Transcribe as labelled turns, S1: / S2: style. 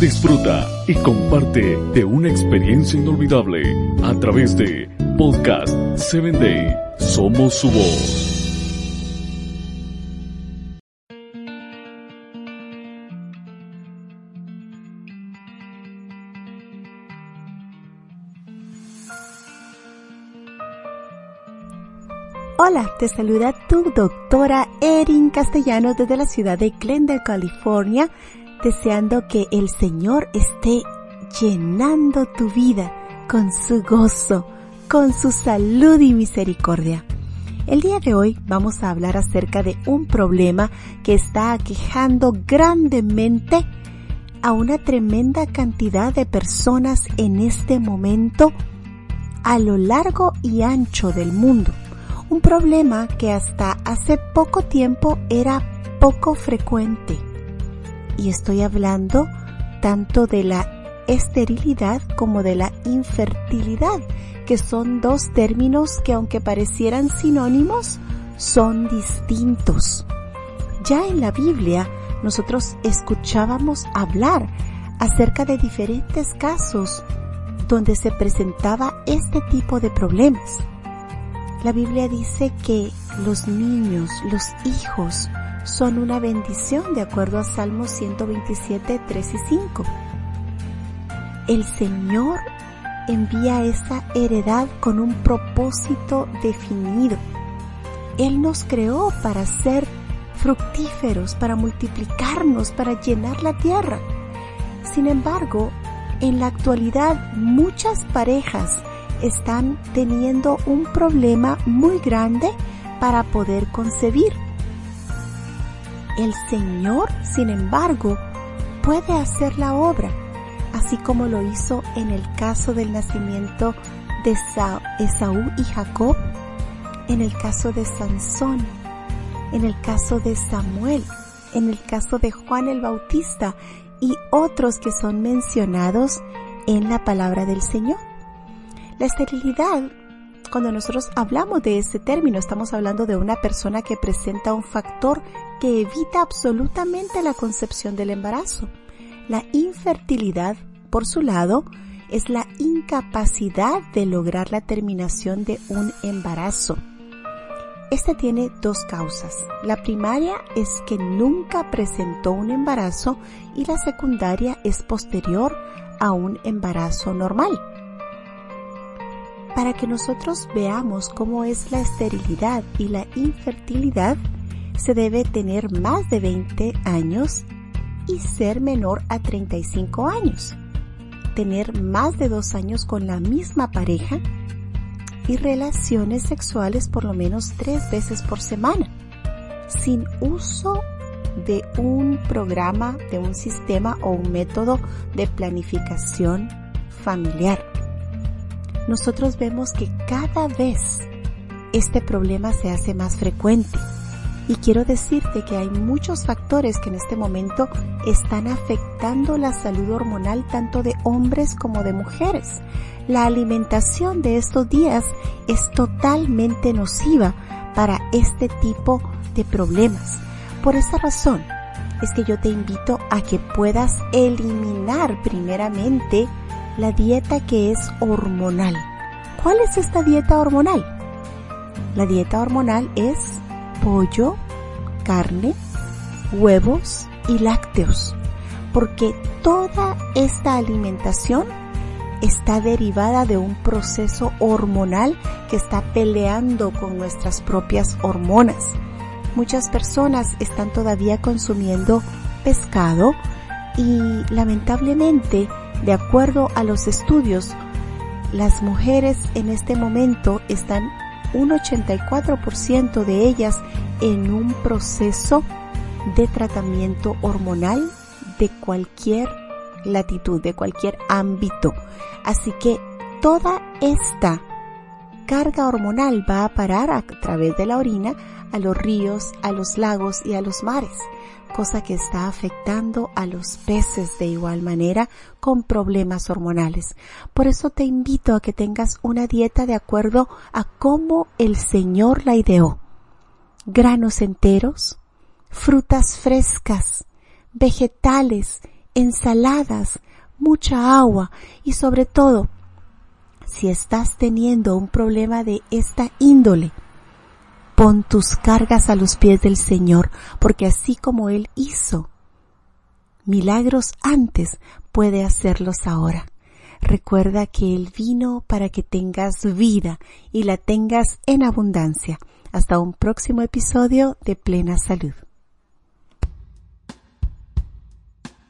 S1: Disfruta y comparte de una experiencia inolvidable a través de Podcast 7 Day. Somos su voz.
S2: Hola, te saluda tu doctora Erin Castellano desde la ciudad de Glendale, California, deseando que el Señor esté llenando tu vida con su gozo, con su salud y misericordia. El día de hoy vamos a hablar acerca de un problema que está aquejando grandemente a una tremenda cantidad de personas en este momento a lo largo y ancho del mundo un problema que hasta hace poco tiempo era poco frecuente. Y estoy hablando tanto de la esterilidad como de la infertilidad, que son dos términos que aunque parecieran sinónimos, son distintos. Ya en la Biblia nosotros escuchábamos hablar acerca de diferentes casos donde se presentaba este tipo de problemas. La Biblia dice que los niños, los hijos, son una bendición de acuerdo a Salmos 127, 3 y 5. El Señor envía esa heredad con un propósito definido. Él nos creó para ser fructíferos, para multiplicarnos, para llenar la tierra. Sin embargo, en la actualidad muchas parejas están teniendo un problema muy grande para poder concebir. El Señor, sin embargo, puede hacer la obra, así como lo hizo en el caso del nacimiento de Esaú y Jacob, en el caso de Sansón, en el caso de Samuel, en el caso de Juan el Bautista y otros que son mencionados en la palabra del Señor. La esterilidad, cuando nosotros hablamos de este término, estamos hablando de una persona que presenta un factor que evita absolutamente la concepción del embarazo. La infertilidad, por su lado, es la incapacidad de lograr la terminación de un embarazo. Este tiene dos causas. La primaria es que nunca presentó un embarazo y la secundaria es posterior a un embarazo normal para que nosotros veamos cómo es la esterilidad y la infertilidad, se debe tener más de 20 años y ser menor a 35 años, tener más de dos años con la misma pareja y relaciones sexuales por lo menos tres veces por semana, sin uso de un programa, de un sistema o un método de planificación familiar nosotros vemos que cada vez este problema se hace más frecuente. Y quiero decirte que hay muchos factores que en este momento están afectando la salud hormonal tanto de hombres como de mujeres. La alimentación de estos días es totalmente nociva para este tipo de problemas. Por esa razón es que yo te invito a que puedas eliminar primeramente la dieta que es hormonal. ¿Cuál es esta dieta hormonal? La dieta hormonal es pollo, carne, huevos y lácteos, porque toda esta alimentación está derivada de un proceso hormonal que está peleando con nuestras propias hormonas. Muchas personas están todavía consumiendo pescado y lamentablemente de acuerdo a los estudios, las mujeres en este momento están un 84% de ellas en un proceso de tratamiento hormonal de cualquier latitud, de cualquier ámbito. Así que toda esta carga hormonal va a parar a través de la orina a los ríos, a los lagos y a los mares cosa que está afectando a los peces de igual manera con problemas hormonales. Por eso te invito a que tengas una dieta de acuerdo a cómo el Señor la ideó. Granos enteros, frutas frescas, vegetales ensaladas, mucha agua y sobre todo, si estás teniendo un problema de esta índole, pon tus cargas a los pies del Señor, porque así como Él hizo milagros antes, puede hacerlos ahora. Recuerda que Él vino para que tengas vida y la tengas en abundancia. Hasta un próximo episodio de Plena Salud.